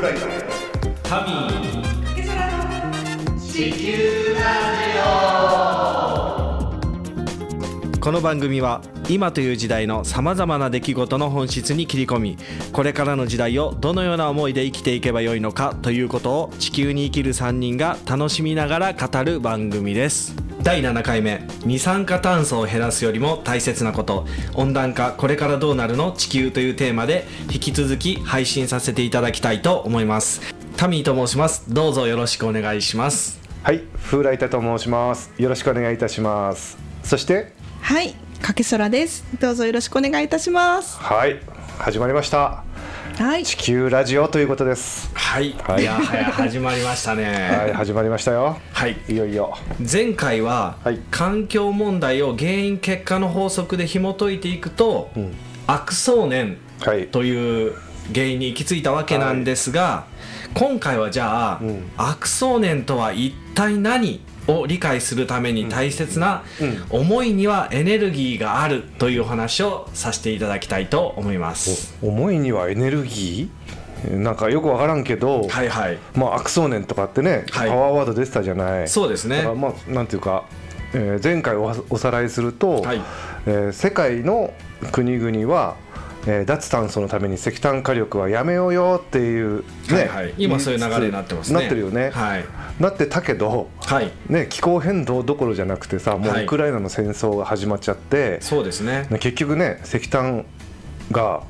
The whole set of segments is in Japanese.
風来タミー地球この番組は今という時代のさまざまな出来事の本質に切り込みこれからの時代をどのような思いで生きていけばよいのかということを地球に生きる3人が楽しみながら語る番組です。第7回目二酸化炭素を減らすよりも大切なこと。温暖化これからどうなるの？地球というテーマで引き続き配信させていただきたいと思います。タミーと申します。どうぞよろしくお願いします。はい風来太と申します。よろしくお願いいたします。そしてはい、かけそらです。どうぞよろしくお願いいたします。はい始まりましたはい、地球ラジオということです。はい、はい。い、やはや始まりましたね。はい始まりましたよ。はい。いよいよ。前回は、はい。環境問題を原因結果の法則で紐解いていくと、ん。悪想念はい。という原因に行き着いたわけなんですが、今回はじゃあ、ん。悪想念とは一体何を理解するために大切な、思いにはエネルギーがあるというお話をさせていただきたいと思います。思いにはエネルギー？なんかよくわからんけど、はいはい。まあ悪想念とかってね、はい。パワーワード出てたじゃない。そうですね。まあなんていうか、えー前回おおさらいすると、はい。えー世界の国々は、えー脱炭素のために石炭火力はやめようよっていう、ねはいはい。今そういう流れになってますね。なってるよね、はい。なってたけど、はい。ね、気候変動どころじゃなくてさもうはい。ウクライナの戦争が始まっちゃって、そうですね。ね結局ね石炭が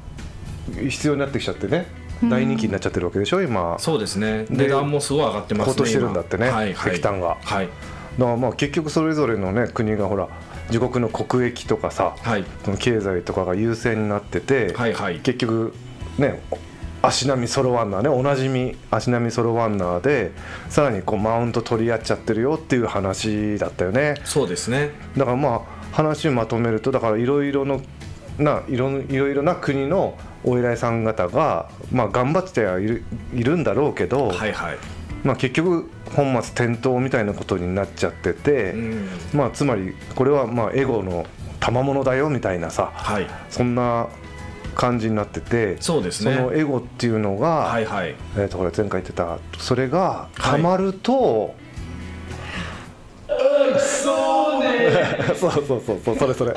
必要になってきちゃってね大人気になっちゃってるわけでしょ今。そうですね。で値段もすごい上がってますね高騰してるんだってね今はいはい。石炭が。はい。だからまあ結局それぞれのね国がほら自国の国益とかさ、はい。その経済とかが優先になってて、はいはい。結局ね足並み揃わんなねおなじみ足並み揃わんなでさらにこうマウント取り合っちゃってるよっていう話だったよね。そうですね。だからまあ話をまとめるとだからいろいろのないろいろいろな国のお偉いさん方が、まあ、頑張ってはいるいるんだろうけど、はいはいまあ、結局本末転倒みたいなことになっちゃってて、うん。まあ、つまりこれはまあエゴの賜物だよみたいなさはい。そんな感じになっててそうですね。のエゴっていうのが、はいはい。えー、とこれ前回言ってたそれがはい。たまると、そうそうそうそうそれそれ。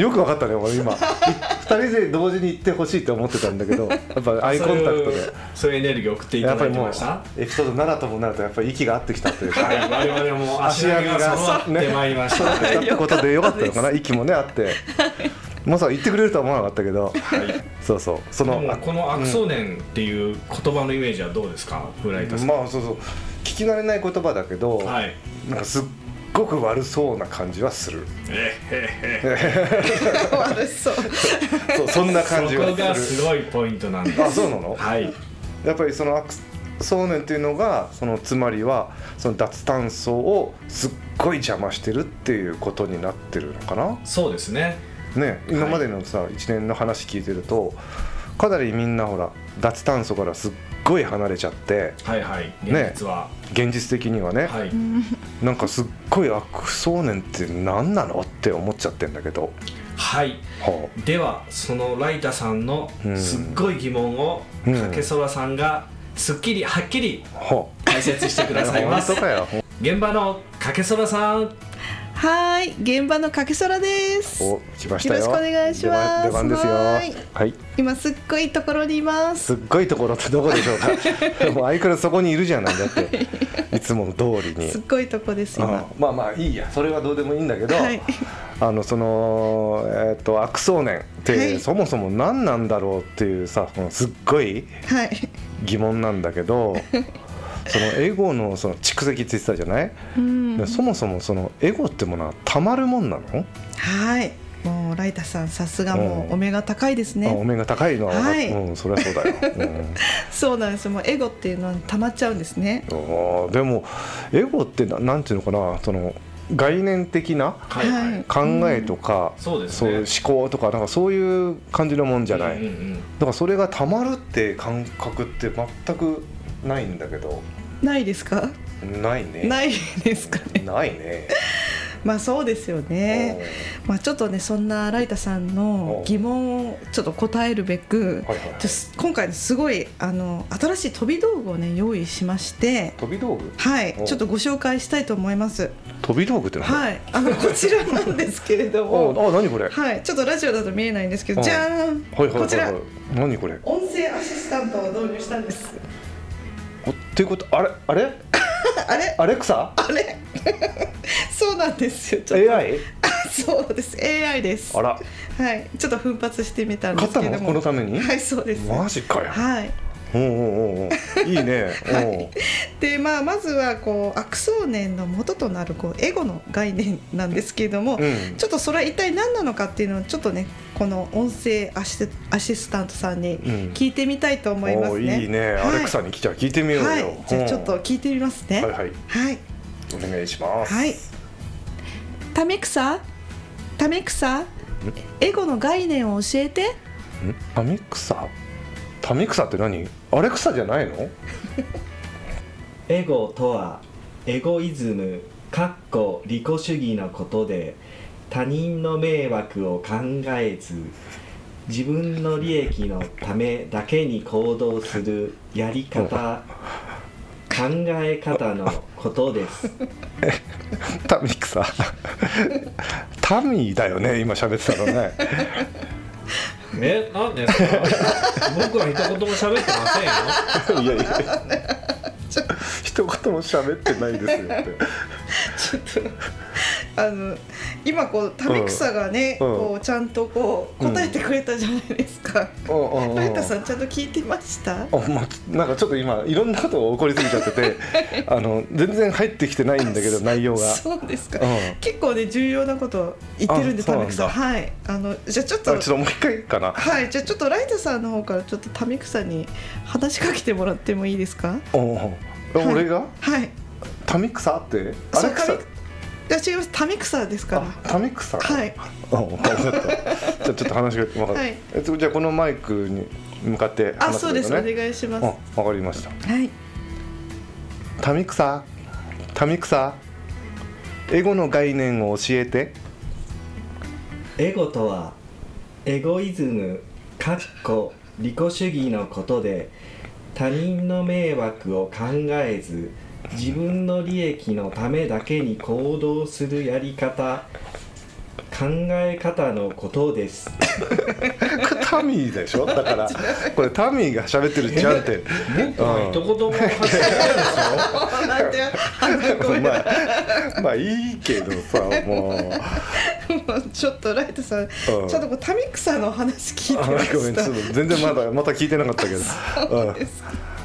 よく分かったね俺今 人で同時に言ってほしいと思ってたんだけどやっぱアイコンタクトで。そういうエネルギーを送っていたやっぱりもうだいてました？エピソード7ともなるとやっぱり息が合ってきたというか、はい我々も 足並みが揃ってまいりました。揃 ってことでよかったのかな？息もねあって。まさか言ってくれるとは思わなかったけど、そうそう。そのこの悪想念っていう言葉のイメージはどうですか？フライタさん、まあそうそう。聞き慣れない言葉だけど、はい。なんかすっごく悪そうな感じはする。えへへ 悪そう。そうそんな感じそこがはすごいポイントなんです。あそうなの？はい。やっぱりその悪想念っていうのがそのつまりはその脱炭素をすっごい邪魔してるっていうことになってるのかな？そうですね。ね今までのさ、一年の話聞いてるとかなりみんなほら脱炭素からすっごい離れちゃってはいはいね現実は、現実的にはね、はい。なんかすっごい悪想念って何なのって思っちゃってんだけど、はい。はではそのライタさんのうん。すっごい疑問をうんかけそらさんがすっきりはっきり解説してくださいます。現場のかけそらさんはい、現場のかけそらです。お来ましたよ。よろしくお願いします。出番ですよ。はい。はい今すっごいところにいます。すっごいところってどこでしょうか？もう相変わらずそこにいるじゃない。だってい。つもの通りに。すっごいとこです今。あまあまあいいや。それはどうでもいいんだけど、はい。あのそのえっ、と悪想念って、はい。そもそも何なんだろうっていうさすっごい。疑問なんだけど そのエゴのその蓄積って言ってたじゃない、うん。で。そもそもそのエゴってものはたまるもんなの、はい。もうライタさんさすがもうん。うお目が高いですあおね。目が高いの？ははい。うん、そりゃそうだよ、うん。そうなんです。よ。もうエゴっていうのは溜まっちゃうんですね。でもエゴってななんていうのかな？その概念的なはい。はい、はい考えとか、そうですね。いう思考とかなんかそういう感じのもんじゃない、うんうんうん。だからそれがたまるって感覚って全くないんだけど。ないですか？ないね。ないですかね？ないね。まあそうですよね。まあちょっとねそんなライタさんの疑問をちょっと答えるべく、はいはいちょ今回すごいあの新しい飛び道具をね用意しまして、飛び道具？はい。おちょっとご紹介したいと思います。飛び道具って何？はい。あのこちらなんですけれどおも、あ何これ？はい。ちょっとラジオだと見えないんですけど、うん。じゃーん、はいはいはいこちら。はい何これ？音声アシスタントを導入したんです。おっていうことあれあれ？あれ？アレクサ？あれ？そうなんですよ。ちょっと。AI そうです。AI です。あら。はい、ちょっと奮発してみたんですけども。このために？はい、そうです。マジかよ。はい。おうおうおいいね。おう。で、まあ、まずはこう悪想念の元となるこうエゴの概念なんですけれども、うん。ちょっとそれは一体何なのかっていうのをちょっとねこの音声アシスアシスタントさんにうん。聞いてみたいと思いますね。おういいね。はい。アレクサに来ちゃ聞いてみようよ。はい、じゃあちょっと聞いてみますね。はいはい。はい。お願いします。はい。タメクサ、タメクサ、エゴの概念を教えて。ん？タミクサ？タミクサって何？アレクサじゃないの？エゴとはエゴイズムかっこ利己主義のことで他人の迷惑を考えず自分の利益のためだけに行動するやり方考え方のことです。タミクサ。タミーだよね今喋ってたのね えなんですか？僕は一言も喋ってませんよ。いやいや。一言も喋ってないですよって。ちょっとあの今こうタメクサがね、うんこうちゃんとこう答えてくれたじゃないですか。うライタさんちゃんと聞いてました？あまあ、なんかちょっと今いろんなことが起こりすぎちゃってて あの全然入ってきてないんだけど内容が。そうですか。うん結構ね重要なことを言ってるんでタメクサ。はい。あのじゃあちょっとあちょっともう一回かな。はいじゃあちょっとライタさんの方からちょっとタメクサに話しかけてもらってもいいですか？おお俺が？はい。タミクサって？アレクサそうタメいや違います。タメクサですから。あタミクサ？はい。あ分かった。じゃあちょっと話が分かった、はい。えっとじゃあこのマイクに向かってあ話すそうです。お願いします。あ分かりました。はい。タミクサ？タミクサ？エゴの概念を教えて。エゴとはエゴイズムかっこ利己主義のことで他人の迷惑を考えず自分の利益のためだけに行動するやり方考え方のことです。これタミーでしょ？だからこれタミーが喋ってるじゃんって僕は一言も発してないですよ。なんてあごめんなさいまあまあいいけどさもう。ちょっとライトさん、ん。ちょっとこうタミクサの話聞いてあました。ごめんちょっと全然まだまた聞いてなかったけど。そうですあのうん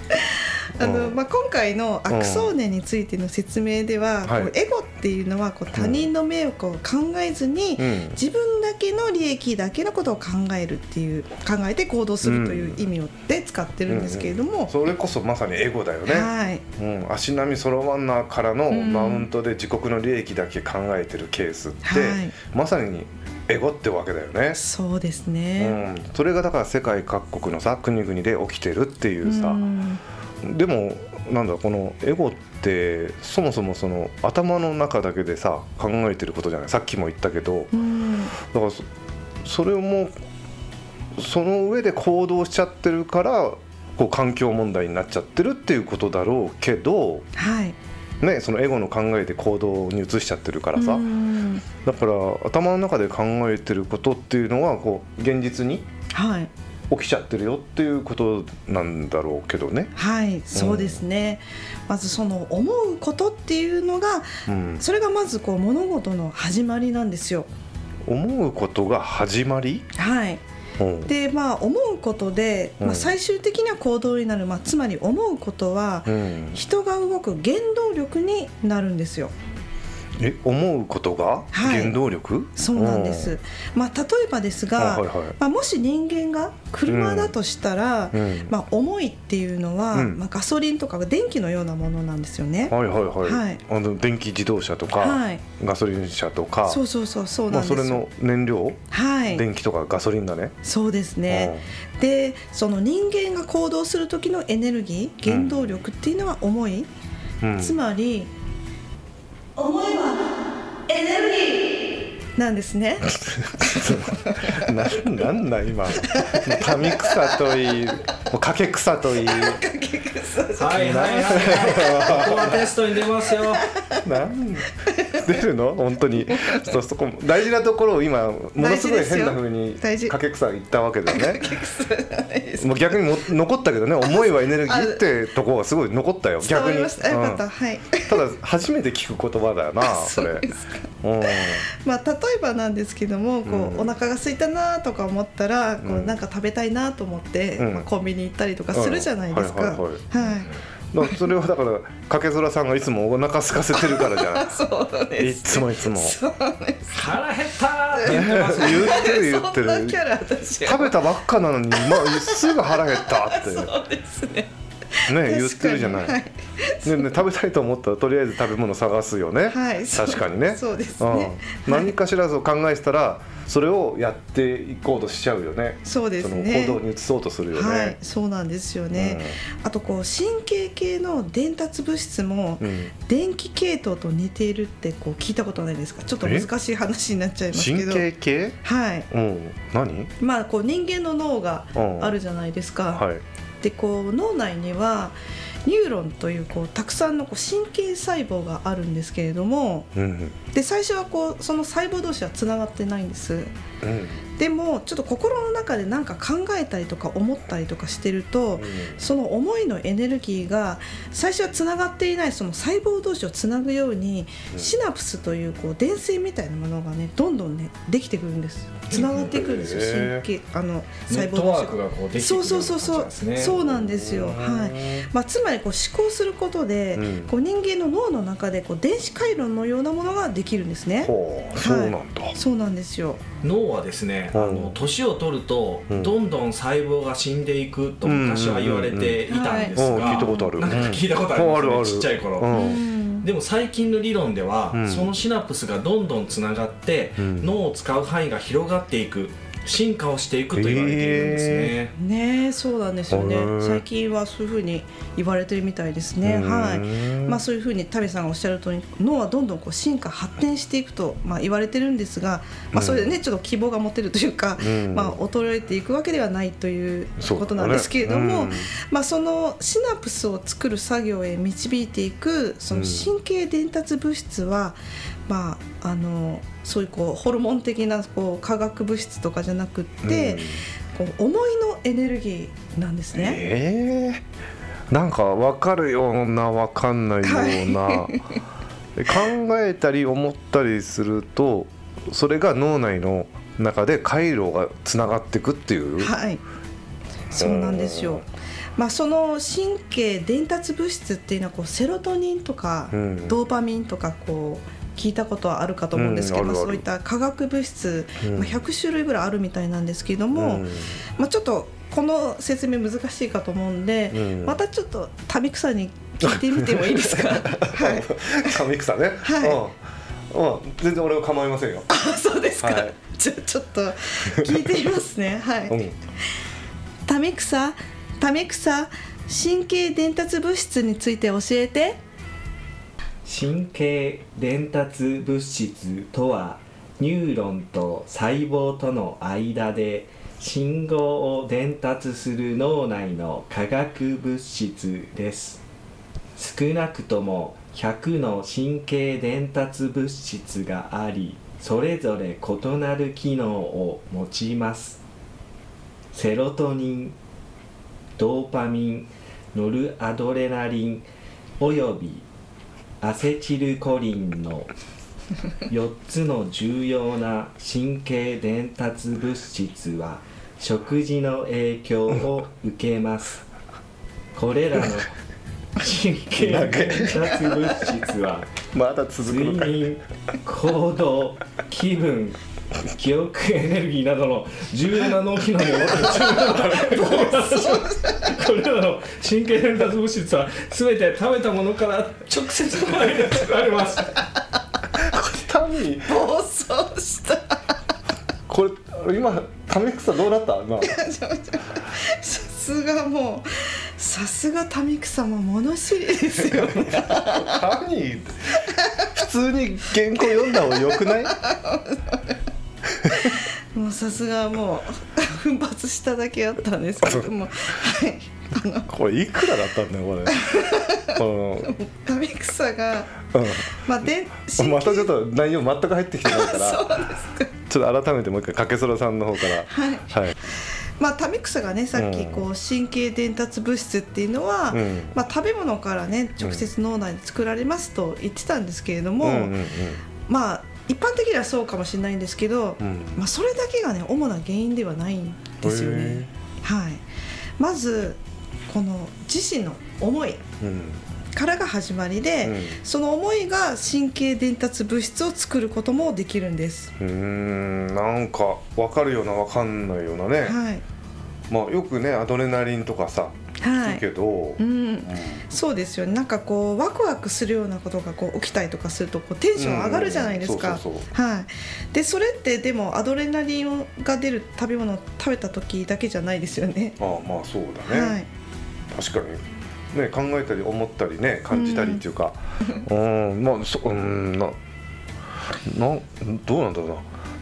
まあ、今回の悪想念についての説明では、はいこうエゴっていうのはこう他人の迷惑を考えずに、うん。自分だけの利益だけのことを考えるっていう考えて行動するという意味をで使ってるんですけれども、それこそまさにエゴだよね、はい。うん、足並み揃わんなからのうん。マウントで自国の利益だけ考えてるケースって、はい。まさにエゴってわけだよね、そうですうね。ん、それがだから世界各国のさ国々で起きてるっていうさ、うんでもなんだこのエゴってそもそもその頭の中だけでさ考えてることじゃない。さっきも言ったけど。うんだからそそれもその上で行動しちゃってるからこう環境問題になっちゃってるっていうことだろうけど、はい。ね、そのエゴの考えで行動に移しちゃってるからさ、うん。だから頭の中で考えてることっていうのはこう現実にはい起きちゃってるよっていうことなんだろうけどね。はいそうですね、まずその思うことっていうのがうん、それがまずこう物事の始まりなんですよ。思うことが始まり、はい、うん。でまあ思うことで、うん。まあ、最終的な行動になる、まあ、つまり思うことはうん、人が動く原動力になるんですよ。え思うことが？はい。原動力、そうなんです。まあ、例えばですが、あはいはい。まあ、もし人間が車だとしたら、うん。まあ、重いっていうのは、うん。まあ、ガソリンとか電気のようなものなんですよね。はいはいはい、はい。あの電気自動車とか、はい。ガソリン車とかそうそうそうそうまあ、なんです。よ。それの燃料、はい、電気とかガソリンだね。そうですね。でその人間が行動する時のエネルギー原動力っていうのは重い、うん、つまり思えばエネルギーなんですね。な なんだ今民草といいもう掛草といい。はいはいはいはい。ここはテストに出ますよ。なん出るの？本当に。そうそこ大事なところを今ものすごい変な風に大事。掛草言ったわけだよね。もう逆にも残ったけどね。思いはエネルギーってとこがすごい残ったよ。伝逆に。た。はい。ただ初めて聞く言葉だよなそれまあ例えばなんですけどもこう、うんお腹が空いたなとか思ったらこううんなんか食べたいなと思って、うん。まあコンビニ行ったりとかするじゃないですか、うん。はいそれはだからかけぞらさんがいつもお腹空かせてるからじゃん。そうでいすつもいつも。腹減ったーって言ってる言ってる。食べたばっかなのに、まあ、すぐ腹減ったって。そうですねね言ってるじゃない、はい。ねね、食べたいと思ったらとりあえず食べ物探すよね、はい。確かにね。そうですね。うん、何かしらそう考えてたらそれをやっていこうとしちゃうよね。そうですそねの行動に移そうとするよね、はい、そうなんですよね、あとこう神経系の伝達物質もうん。電気系統と似ているってこう聞いたことないですか？ちょっと難しい話になっちゃいますけ神ど経系？はい。うん。何？まあこう人間の脳がうん。あるじゃないですか、はいでこう脳内にはニューロンというこうたくさんのこう神経細胞があるんですけれどもうんで最初はこうその細胞同士はつながってないんです。うんでもちょっと心の中で何か考えたりとか思ったりとかしてると、その思いのエネルギーが最初はつながっていないその細胞同士をつなぐように、うん。シナプスというこう電線みたいなものがねどんどんねできてくるんです。つながってくるんですよ神経あのネ細胞ットワー同士が。そうそうそうそう、感じなんですねそうなん。ですよ、はい。まあ、つまりこう思考することで、うん。こう人間の脳の中でこう電子回路のようなものができるんですね。ほう。そうなんだ、そうなんですよ。脳はですね、年を取ると、うん。どんどん細胞が死んでいくと昔は言われていたんですうんが、聞いたことある。聞いたことあるある。ちっちゃい頃、でも最近の理論では、うん。そのシナプスがどんどんつながって、うん。脳を使う範囲が広がっていく進化をしていくと言われているんですね、ねえそうなんですよね。最近はそういうふうに言われてるみたいですね。はい。まあそういうふうにタビさんがおっしゃる通り脳はどんどんこう進化発展していくとまあ言われてるんですがまあそれでねちょっと希望が持てるというかうん。まあ衰えていくわけではないということなんですけれどもう。ん。まあそのシナプスを作る作業へ導いていくその神経伝達物質はまああのそういうこうホルモン的なこう化学物質とかじゃなくって、こう思いのエネルギーなんですね。えー、なんか分かるような分かんないような、考えたり思ったりするとそれが脳内の中で回路がつながっていくっていう、はい、そうなんですよ。まあその神経伝達物質っていうのはこうセロトニンとか、うん。ドーパミンとかこう聞いたことはあるかと思うんですけど、うんそういった化学物質、うん。まあ、100種類ぐらいあるみたいなんですけども、うん。まあ、ちょっとこの説明難しいかと思うんで、うん。またちょっと民草に聞いてみてもいいですか？はい。神草ね、はうん。うん、全然俺は構いませんよ、あそうですか、はい。じゃあちょっと聞いてみますね。はい、うん、民草民草神経伝達物質について教えて神経伝達物質とはニューロンと細胞との間で信号を伝達する脳内の化学物質です。少なくとも100の神経伝達物質がありそれぞれ異なる機能を持ちます。セロトニンドーパミンノルアドレナリンおよびアセチルコリンの4つの重要な神経伝達物質は食事の影響を受けます。これらの神経伝達物質は 睡眠行動気分 記憶エネルギーなどの重要な脳機能に応じこれらの神経伝達物質は全て食べたものから直接生まれ作られます。民暴走した。これ今神草どうなった？今。さすがもうさすが民草も物知りですよね。普通に原稿読んだ方がよくない？もうさすがもう奮発しただけあったんですけど もはい。あのこれいくらだったんだよこれ。こ神草がの、まあでうん、またちょっと内容全く入ってきてないから。そうです。かちょっと改めてもう一回かけそらさんの方から。はい。はい、まあタミクサがねさっきうんこう神経伝達物質っていうのは、うん。まあ、食べ物からね直接脳内で作られますと言ってたんですけれども、うんうんうん。まあ一般的にはそうかもしれないんですけど、うん。まあ、それだけがね主な原因ではないんですよね。はい、まずこの自身の思い。うん。からが始まりで、うん。その思いが神経伝達物質を作ることもできるんです。うーん。なんか分かるような分かんないようなね、はい、まあよくねアドレナリンとかさはい。聞くけど、うん、そうですよね。なんかこうワクワクするようなことがこう起きたりとかするとこうテンション上がるじゃないですか。でそれってでもアドレナリンが出る食べ物を食べた時だけじゃないですよね。ああまあそうだね、はい。確かにね考えたり思ったりね感じたりっていうか。うんまあそうんななどうなんだろうな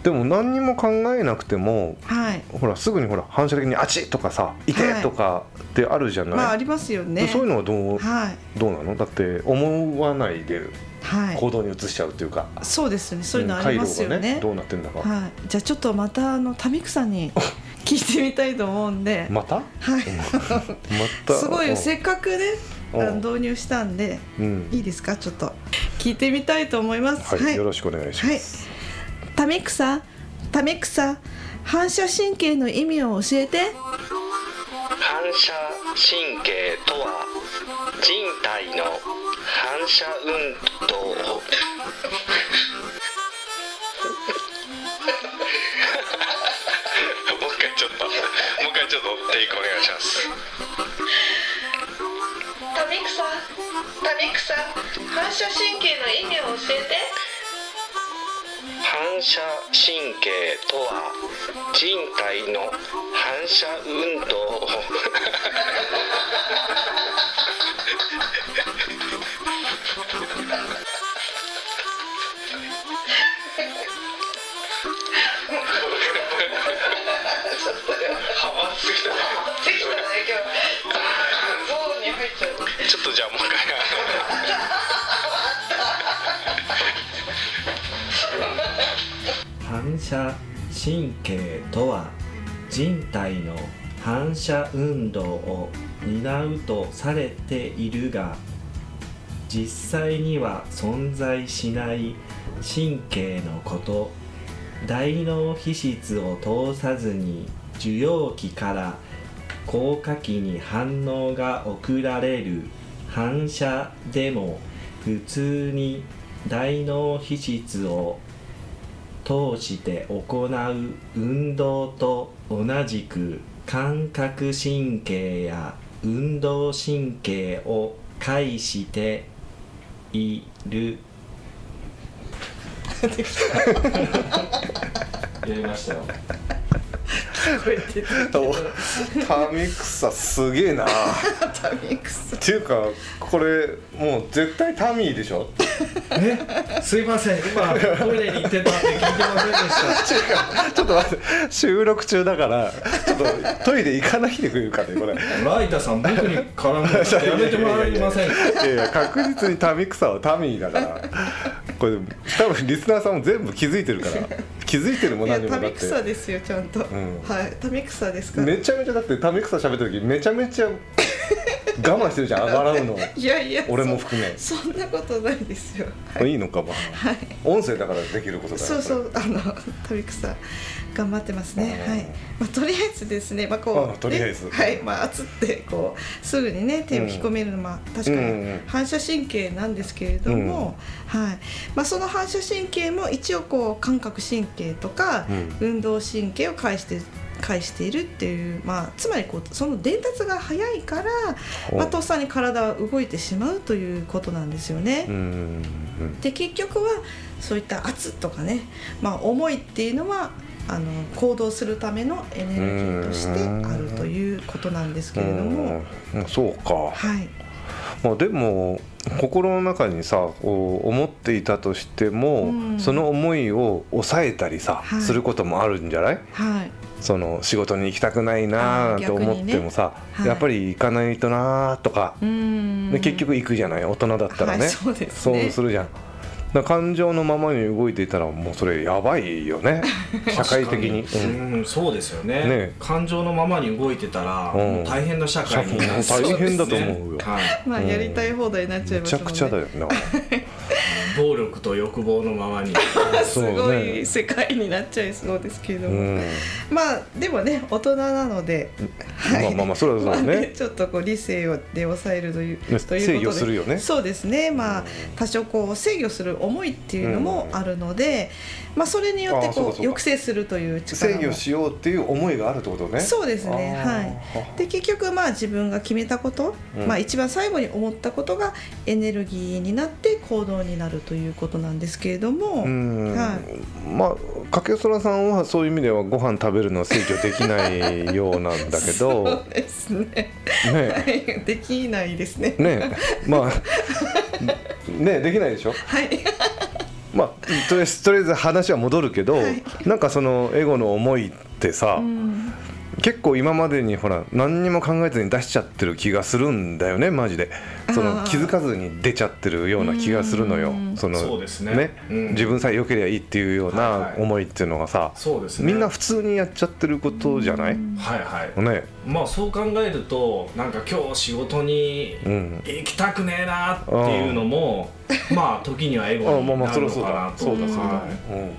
でも何にも考えなくてもはい。ほらすぐにほら反射的に「あち!」とかさ「いて!」とかってあるじゃない、まあありますよね。そういうのはどうはい。どうなの？だって思わないではい。行動に移しちゃうっていうか、そうですね。そういうのありますよね,、ねどうなってんだか、はい。じゃあちょっとまたあのタミクさんに 聞いてみたいと思うんで、また？はい。また？すごいせっかくね導入したんで。うん。いいですか？ちょっと聞いてみたいと思います。はい、よろしくお願いしはいためくさためくさ、反射神経の意味を教えて。反射神経とは人体の経とは人体の反射運動を担うとされているが実際には存在しない神経のこと大脳皮質を通さずに受容器から効果器に反応が送られる。反射でも普通に大脳皮質を通して行う運動と同じく感覚神経や運動神経を介している。やりましたよ。タミクサすげえな。っタメクサ。ていうかこれもう絶対タミーでしょ？え？すいません。今トイレに行ってたって聞いてませんでした。ちょっと待って。収録中だからちょっとトイレ行かないでくれるかねこれ。ライタさん僕に絡むのやめてもらえませんか？いやいや確実にタミクサはタミーだから。これ多分リスナーさんも全部気づいてるから気づいてるもいやタメ何でもだってクサですよちゃんと。んはいタメクサですから。めちゃめちゃだってタミクサ喋ってる時めちゃめちゃ我慢してるじゃん笑うのいやいや。俺も含めそそんなことないですよ。はい。いいのかまあはい。音声だからできることだよそうそこうあのタミクサ頑張ってますね。うんはい。まあとりあえずですね、まあこう、うんとりあえずねはい、まあ熱ってこうすぐにね手を引っ込めるのは、うんうんに反射神経なんですけれども、はい。まあその反射神経も一応こう感覚神経とか、う運動神経を介して介しているっていう、まあつまりこうその伝達が早いから、おまあとっさに体は動いてしまうということなんですよね。で結局はそういった圧とかね、まあ、思いっていうのはあの行動するためのエネルギーとしてあるということなんですけれども、うんそうか。はい、まあ、でも心の中にさ思っていたとしても、うん。その思いを抑えたりさ、はい。することもあるんじゃない？はいその仕事に行きたくないなと思ってもさ、ね。はい。やっぱり行かないとなーとか、うん。で結局行くじゃない？大人だったらね、はいそうですね。そうするじゃん。感情のままに動いていたらもうそれやばいよね。社会的に、うん。うんそうですよね。ね。感情のままに動いてたら、うん。大変な社会になる大変だと思うよ。はい、まあやりたい放題になっちゃいめちゃますもんね。くちゃだよな 暴力と欲望のままに。すごい世界になっちゃいそうですけれども、うん。まあでもね大人なので、まあまあまあそれはそうだね。まあちょっとこう理性をで抑えるというねということで。制御するよね。そうですね。まあ多少こう制御する思いっていうのもあるので、まあそれによってこう抑制するという力も制御しようっていう思いがあるってことね。そうですね。はい。で結局まあ自分が決めたこと、うん。まあ一番最後に思ったことがエネルギーになって行動になるということなんですけれども、うん。はまあかけそらさんはそういう意味ではご飯食べるのは制御できないようなんだけど。そうですね。ね。は いできないですね。ね。まあねできないでしょ？はい。まあとりあえずとりあえず話は戻るけど、はい。なんかそのエゴの思いってさ、うん結構今までにほら何にも考えずに出しちゃってる気がするんだよねマジで。その気づかずに出ちゃってるような気がするのよ。うんそのそうですね。うん。自分さえ良ければいいっていうようはいなはい。思いっていうのがさ、そうですね。みんな普通にやっちゃってることじゃない、はいはい。ね。まあそう考えるとなんか今日仕事にうん。行きたくねえなっていうのもまあ時にはエゴあまあまあになるのそりゃそうだ。かなとそうだそうだ、はいうん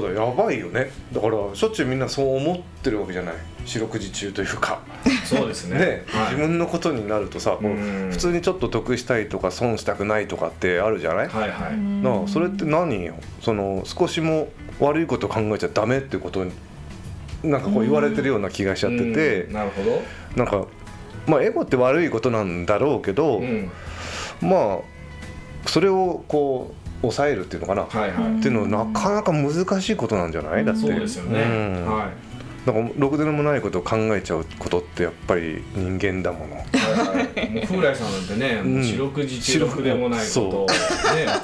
そうだやばいよね。だからしょっちゅうみんなそう思ってるわけじゃない。四六時中というか。そうですね。ね、はい。自分のことになるとさ普通にちょっと得したいとか損したくないとかってあるじゃない、はいはい、なあそれって何よ？その少しも悪いこと考えちゃダメってことになんかこう言われてるような気がしちゃってて。うん。なるほど、なんかまあエゴって悪いことなんだろうけど、うん、まあそれをこう抑えるっていうのかな、はいはい、っていうのはなかなか難しいことなんじゃない？だって。そうですよね、うん。はい。なんかろくでもないことを考えちゃうことってやっぱり人間だもの。はいはい、もう風来さんなんてね、四六時中ろくでもないことを、ね、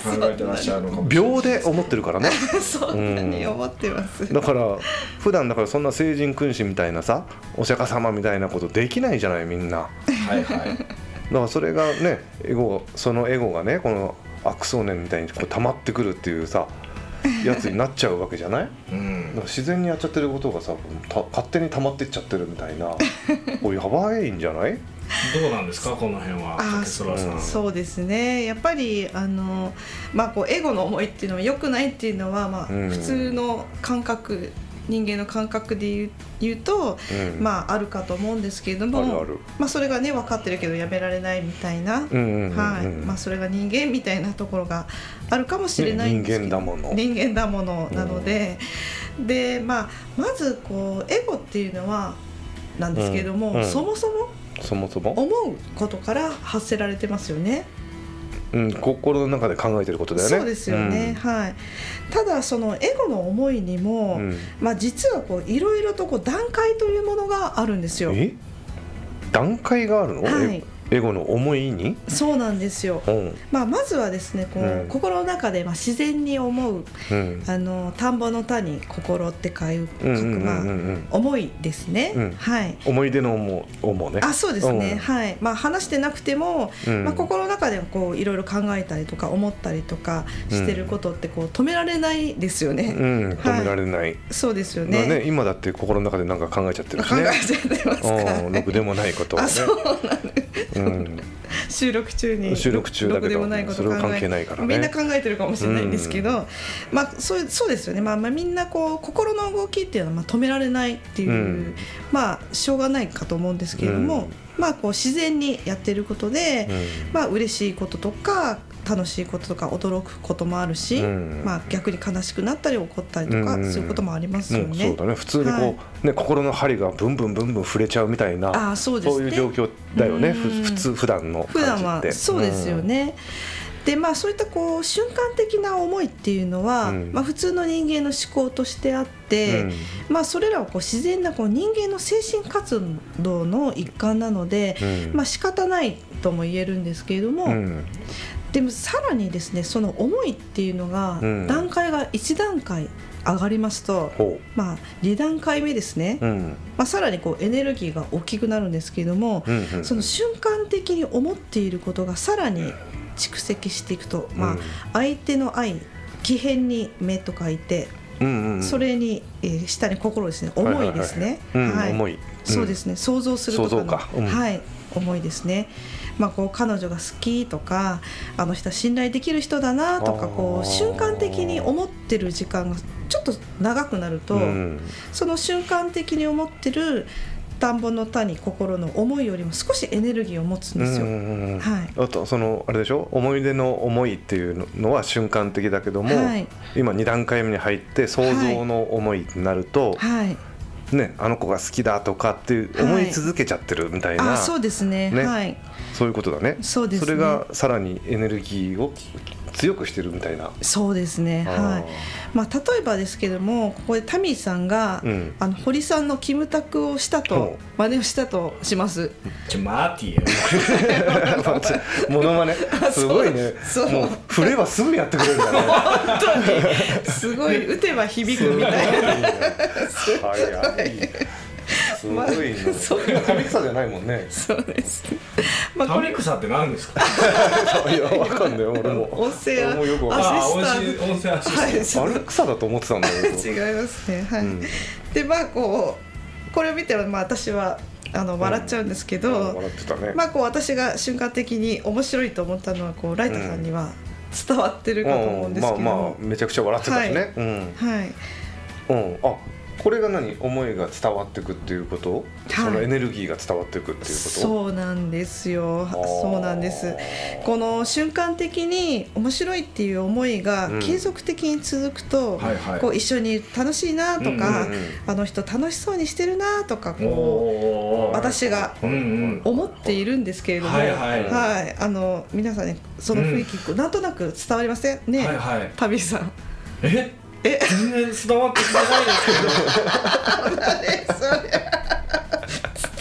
考えてらっしゃるのかもしれない秒で思ってるからね。そんなに思ってます、だから普段だからそんな聖人君子みたいなさお釈迦様みたいなことできないじゃないみんな。はいはい。だからそれがねエゴそのエゴがねこの悪想念みたいにこう溜まってくるっていうさ やつになっちゃうわけじゃない？うん。だから自然にやっちゃってることがさた勝手に溜まってっちゃってるみたいな。これやばいんじゃない？どうなんですかこの辺はそうですね。やっぱりあの、まあ、こうエゴの思いっていうのは良くないっていうのは、まあ、うん。普通の感覚人間の感覚で言うと、うん。まああるかと思うんですけれどもあるある。まあ、それがね分かってるけどやめられないみたいな、それが人間みたいなところがあるかもしれないんですけど、ね人間だもの。人間だものなので、で、まあ、まずこうエゴっていうのはなんですけれども、うんうん。そもそもそもそも、思うことから発せられてますよね。うん、心の中で考えてることだよね。そうですよね、はい。ただそのエゴの思いにも、うんうん。まあ実はこういろいろとこう段階というものがあるんですよ。え？段階があるの、はい。え？エゴの思いに、そうなんですよ。うん。まあまずはですね、こう、うん。心の中でまあ自然に思ううん。あの田んぼの田に心って書くまあうん思いですね。うん。はい。思い出の思う思うね。あそうですね、うん。はい。まあ、話してなくても、うん。まあ、心の中でこういろいろ考えたりとか思ったりとかしてることってこう止められないですよね、うん。止められない、そうですよまあねね今だって心の中で何か考えちゃってるし考ねえちゃってますから、うん。ろくでもないことをね。あそうなんです。うん収録中に収録中だけど。ろくでもないこと考えそれは関係ないからね。みんな考えてるかもしれないんですけど、まあそうそうですよね、まあ、まあみんなこう心の動きっていうのはまあ止められないっていう、うん。まあしょうがないかと思うんですけれども、うんまあこう自然にやってることで、うん。まあ嬉しいこととか楽しいこととか驚くこともあるし、うん。まあ逆に悲しくなったり怒ったりとか、うん。そういうこともありますようん。ね。そうだね。普通にこう、はい。ね心の針がブンブンブンブン触れちゃうみたいなあーそうですね。いう状況だよね。ふうん。普通普段の感じって。普段はそうですよ、ね。でまあそういったこう瞬間的な思いっていうのは、うん。まあ、普通の人間の思考としてあって、うん。まあ、それらはこう自然なこう人間の精神活動の一環なので、うん。まあ仕方ないとも言えるんですけれども、うん。でもさらにですねその思いっていうのがうん。段階が1段階上がりますと、ほまあ、2段階目ですね、まあ、さらにこうエネルギーが大きくなるんですけれども、その瞬間的に思っていることがさらに蓄積していくと、まあうん、相手の愛奇変に目と書いて、うんうんそれに、えー下に心ですね。思いですね。思いうんそうですね。想像するとかうん。はい。思いですね。まあ、こう彼女が好きとかあの人は信頼できる人だなとかこう瞬間的に思ってる時間がちょっと長くなると、うん。その瞬間的に思ってる田んぼの田に心の思いよりも少しエネルギーを持つんですよ。はい。あとそのあれでしょ？思い出の思いっていうのは瞬間的だけども、はい。今2段階目に入って想像の思いになると、はい、ね、あの子が好きだとかっていうはい思い続けちゃってるみたいな、あそうですね。ね。はいそういうことだね。そうですね。れがさらにエネルギーを強くしてるみたいな。そうですね。はい。まあ例えばですけどもここでタミーさんが、うん。あの堀さんのキムタクをしたと真似をしたとします。ちょ待ってよ。モノマネ。すごいね。そう。もう振ればすぐやってくれるんだね。本当に。すごい打てば響くみたいな。早いすごいね そう。今神草じゃないもんね。そうです。まあこれタミ草って何ですか？いやわかんない俺も。音声アシスタンあ音声アシスタントはい。そうあれ草だと思ってたんだけど違いますね。はい、うん。でまあこうこれを見てまあ私はあの笑っちゃうんですけど、笑ってたね。まあこう私が瞬間的に面白いと思ったのはこうライタさんには伝わってるかと思うんですけどまあまあめちゃくちゃ笑ってたしね、うん。はい。うん。あこれが何？思いが伝わってくっていうこと、はい。そのエネルギーが伝わってくっていうこと？そうなんですよ。そうなんです。この瞬間的に面白いっていう思いがうん。継続的に続くと、はいはい。こう一緒に楽しいなとか、うんうんうん。あの人楽しそうにしてるなとかこう私がうんうん。思っているんですけれども、はいはい。はい。あの皆さんねその雰囲気、こうなんとなく伝わりません？ね、はいはい。旅さん。え？え？全然伝わってきてないですけど。あ れそれ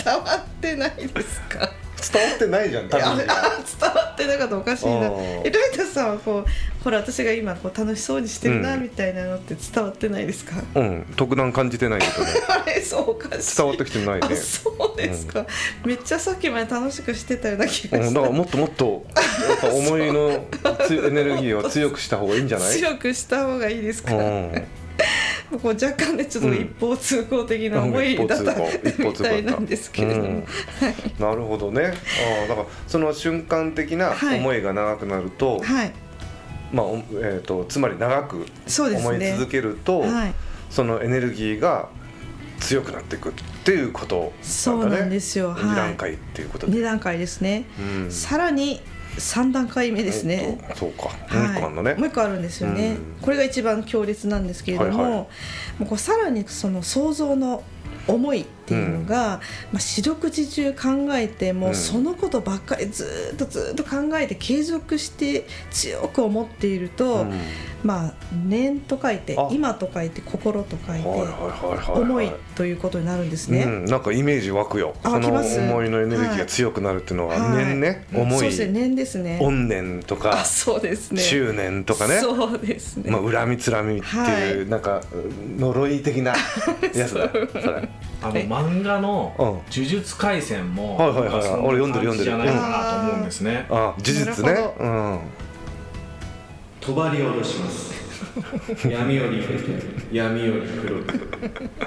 伝わってないですか？伝わってないじゃん多分伝わってなかったらおかしいな。えライタさんはこうほら私が今こう楽しそうにしてるなうん。みたいなのって伝わってないですか、うん特段感じてないけどね。あれそうおかしい。伝わってきてないね。あそうですか、めっちゃさっきまで楽しくしてたような気がうん、しただからもっともっとやっぱ思いのつ エネルギーを強くした方がいいんじゃない？強くした方がいいですか、うんこう若干ねちょっとうん。一方通行的な思いだった、みたいなんですけれども、うん。なるほどね。ああだからその瞬間的なはい。思いが長くなると、はい。まあおえー、とつまり長く思い続けると、はい。そのエネルギーが強くなっていくっていうことそうなんですよ。はい。2段階っていうことで、2段階ですね、うん。さらに3段階目ですね、えっとそうか、はい。もう一個あんのね。もう一個あるんですよね、うん。これが一番強烈なんですけれども,、はいはい。もうこうさらにその想像の思いっていうのが、まあ、四六時中考えてもうそのことばっかりずーっとずーっと考えて継続して強く思っていると、うん。まあ念と書いてあ。今と書いて心と書いてはいはいはいはい思いということになるんですね。うん、なんかイメージ湧くよ。あその思いのエネルギーが強くなるっていうのは、はい。念ね。うん。思いそうですね。念ですね。怨念とかあそうですね。執念とかね。そうですね。まあ、恨みつらみっていう、はい。なんか呪い的なやつだ。それ。あの漫画のうん「呪術廻戦」もはいはいはい俺読んでる読んでる感じじゃないかなと思うんですね。あ呪術ね。うん。帳下ろします。闇より深く。闇より黒く。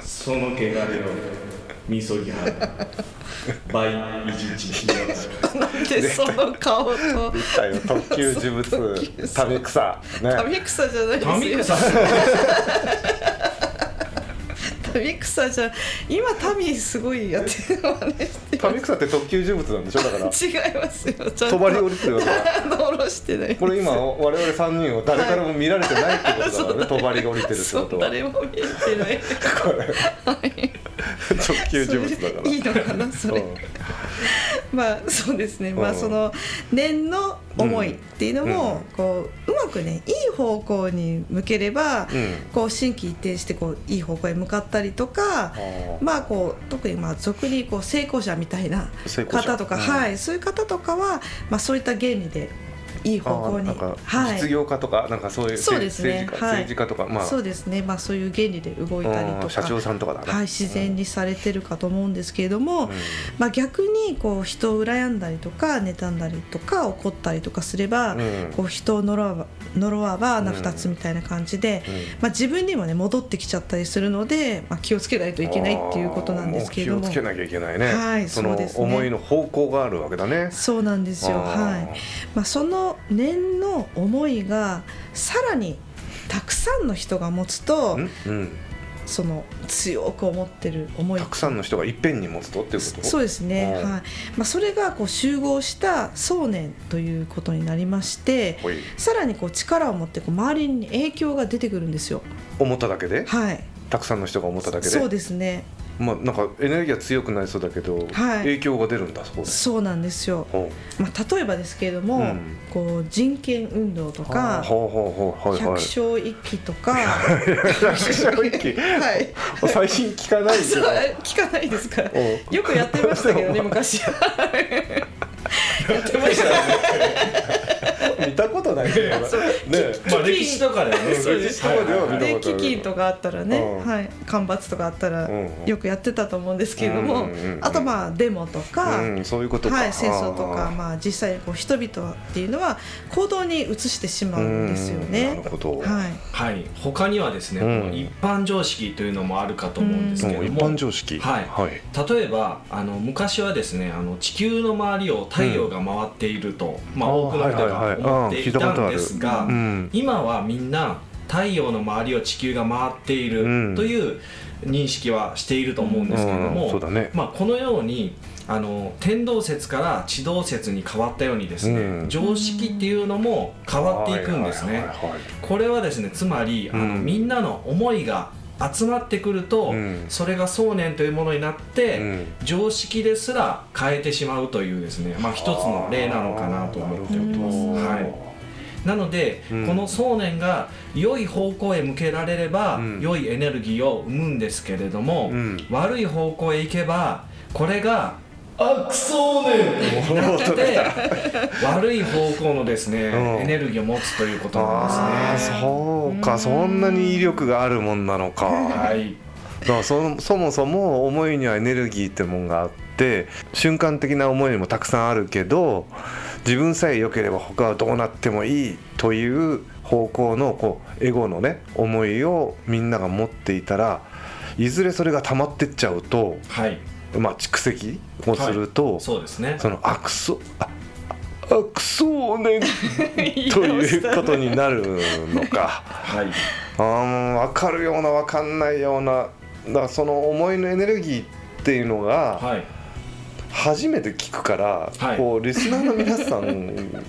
その汚れをみそぎ払う。倍一日になんでその顔と見たよ。特級呪物。タメ草ね。民草じゃないですよ。草民草じゃ今民すごいやってる真似してタメ草って特級呪物なんでしょ？だから。違いますよ。ちゃんと。帳降りてる ろしてない。これ今我々3人を誰からも見られてないってことだからね。帳張りが降りてるってことは誰も見えてない。これ。特級呪物だから。いいのかなそれ。うんまあそうですね、まあうんその念の思いっていうのもこううまくねいい方向に向ければうん。こう心機一転してこういい方向へ向かったりとかまあこう特にまあ俗にこう成功者みたいな方とか、うん。はいそういう方とかはまあそういった原理でいい方向に。あーなんかはい。実業家とかなんかそういうそうですね。政治家はい。政治家とかまあ。そうですね。まあそういう原理で動いたりとか。うん社長さんとかだな。はい、自然にされてるかと思うんですけれども、うん。まあ、逆にこう人を羨んだりとか妬んだりとか怒ったりとかすれば、うん。こう人を呪わば呪わば穴二つうんみたいな感じで、うん。まあ、自分にもね戻ってきちゃったりするので、まあ、気をつけないといけないっていうことなんですけれども。気をつけなきゃいけないね、はいその思いの方向があるわけだね。そうなんですよ、はい。まあ、その念の思いがさらにたくさんの人が持つとうん？うんその強く思ってる思い。たくさんの人がいっぺんに持つとっていうこと？そうですね、うん。はい。まあ、それがこう集合した想念ということになりましてさらにこう力を持ってこう周りに影響が出てくるんですよ。思っただけではい、たくさんの人が思っただけでそうですねまあなんかエネルギーが強くなりそうだけど、はい。影響が出るんだそうで。すそうなんですよ、ほまあ、例えばですけれども、うん。こう人権運動とうか百はい姓一揆とか百姓一揆。はい。最近聞かないけそうど聞かないですかおよくやってましたけどね 昔 やってましたね 見たことないけど。ねまあ歴史とかではね歴史とかでは見たでことある。飢饉とかあったらね、うん。はい、干ばつとかあったらよくやってたと思うんですけれども、あとまあデモとか、うん、そういうことか、はい、戦争とかまあ、実際こう人々っていうのは行動に移してしまうんですようん。ね。なるほど、はい。はい。他にはですね、一般常識というのもあるかと思うんですけども、般常識。はい。はい。例えばあの昔はですねあの地球の周りを太陽が回っていると、まあ、多くの人が思っていたんですが、うん。今はみんな太陽の周りを地球が回っているうん。という認識はしていると思うんですけれども、うん。ね。まあ、このようにあの天動説から地動説に変わったようにですね、うん。常識っていうのも変わっていくんですね。これはですねつまりあの、うん。みんなの思いが集まってくると、うん。そそれが想念というものになって、うん。常識ですら変えてしまうというですね、まあ、一つの例なのかなと思っております。はい。なので、うん。この想念が良い方向へ向けられれば、うん。良いエネルギーを生むんですけれども、うん。悪い方向へ行けばこれが悪想念になって悪い方向のですね、うん。エネルギーを持つということなんあですね。あそうか。そんなに威力があるもんなのか。はい。だからそそもそも思いにはエネルギーってもんがあって瞬間的な思いもたくさんあるけど自分さえ良ければ他はどうなってもいいという方向のこうエゴのね思いをみんなが持っていたらいずれそれが溜まってっちゃうとはいまあ蓄積をすると、そうですね。その悪そあ悪想念 ということになるのか。はい。あー分かるような分かんないようなだからその思いのエネルギーっていうのがはい。初めて聞くから、はい。こうリスナーの皆さんが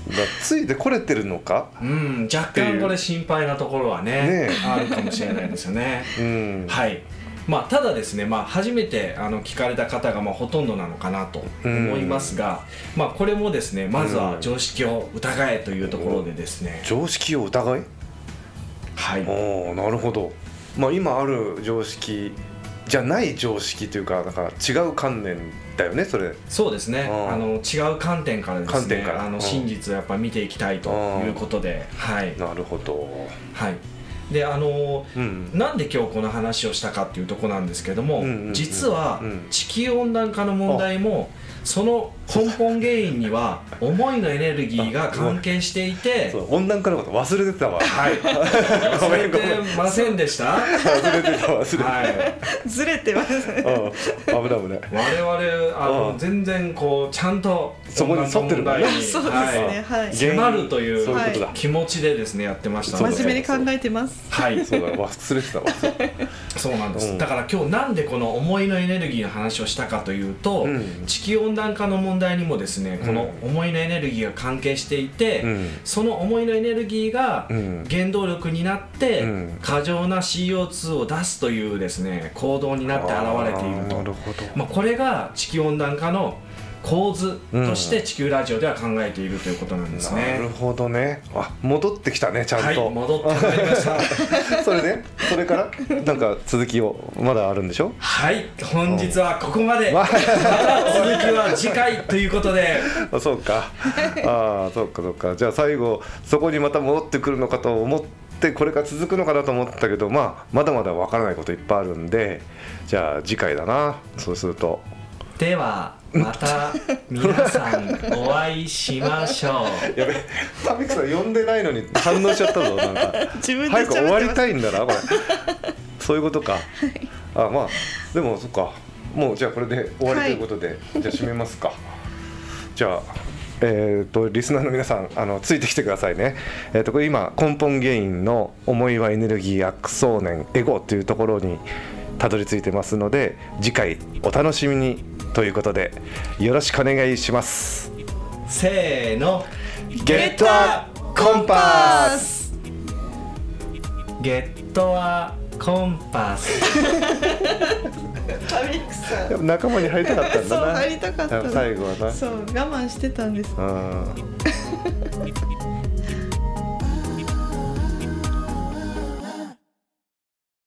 ついてこれてるのか、うん若干これ心配なところはねねえ。あるかもしれないですよね。うん。はいまあ、ただですね、まあ、初めてあの聞かれた方がまあほとんどなのかなと思いますが、まあ、これもですねまずは常識を疑えというところでですね、常識を疑い？はい。おーなるほど、まあ、今ある常識じゃない常識というかだから違う観念だよねそれ。そうですね。うん。あの違う観点からですね観点から。あのうん。真実をやっぱ見ていきたいということで、はい、なるほど。はい、であのうんなんで今日この話をしたかっていうところなんですけども、うんうんうん実はうん。地球温暖化の問題もその根本原因には思いのエネルギーが関係していて そう温暖化のこと忘れてたわ。はい。忘れてませんでした？忘れてた忘れてた、はい。ずれてます危ない危ない。我々あのうん。全然こうちゃんとそこに沿ってる問題にそうですね。はい。はい。迫るという気持ちでですねやってましたので。真面目に考えてますはいそうだ忘れてたわそうなんです、うん。だから今日なんでこの思いのエネルギーの話をしたかというと、うん。地球温暖化の問題にもですねこの思いのエネルギーが関係していて、うん。その思いのエネルギーがうん。原動力になって、うん。過剰な CO2 を出すというですね行動になって現れていると。あーなるほど、まあ、これが地球温暖化の構図として地球ラジオでは考えているということなんですね、なるほどね。あ戻ってきたねちゃんと、はい戻ってまいりました。それで？それから？なんか続きをまだあるんでしょ？はい本日はここまで。わまた続きは次回ということで。あそうか。ああそうかそうか。じゃあ最後そこにまた戻ってくるのかと思ってこれから続くのかなと思ったけどまあまだまだわからないこといっぱいあるんでじゃあ次回だな。そうすると。ではまた皆さんお会いしましょう。やべタミクさん呼んでないのに反応しちゃったぞなんか。自分で早く終わりいたいんだなこれ。そういうことか、あまあでもそっか。もうじゃあこれで終わりということで、じゃあ締めますか。じゃあえー、とリスナーの皆さんあのついてきてくださいね、えー、とこれ今根本原因の思いはエネルギー悪想念エゴというところにたどり着いてますので次回お楽しみにということでよろしくお願いします。せーの。ゲットアコンパス。ゲットはコンパス。タミックさん。でも仲間に入りたかったんそうだな入りたかったの。最後はな。そう我慢してたんです。うん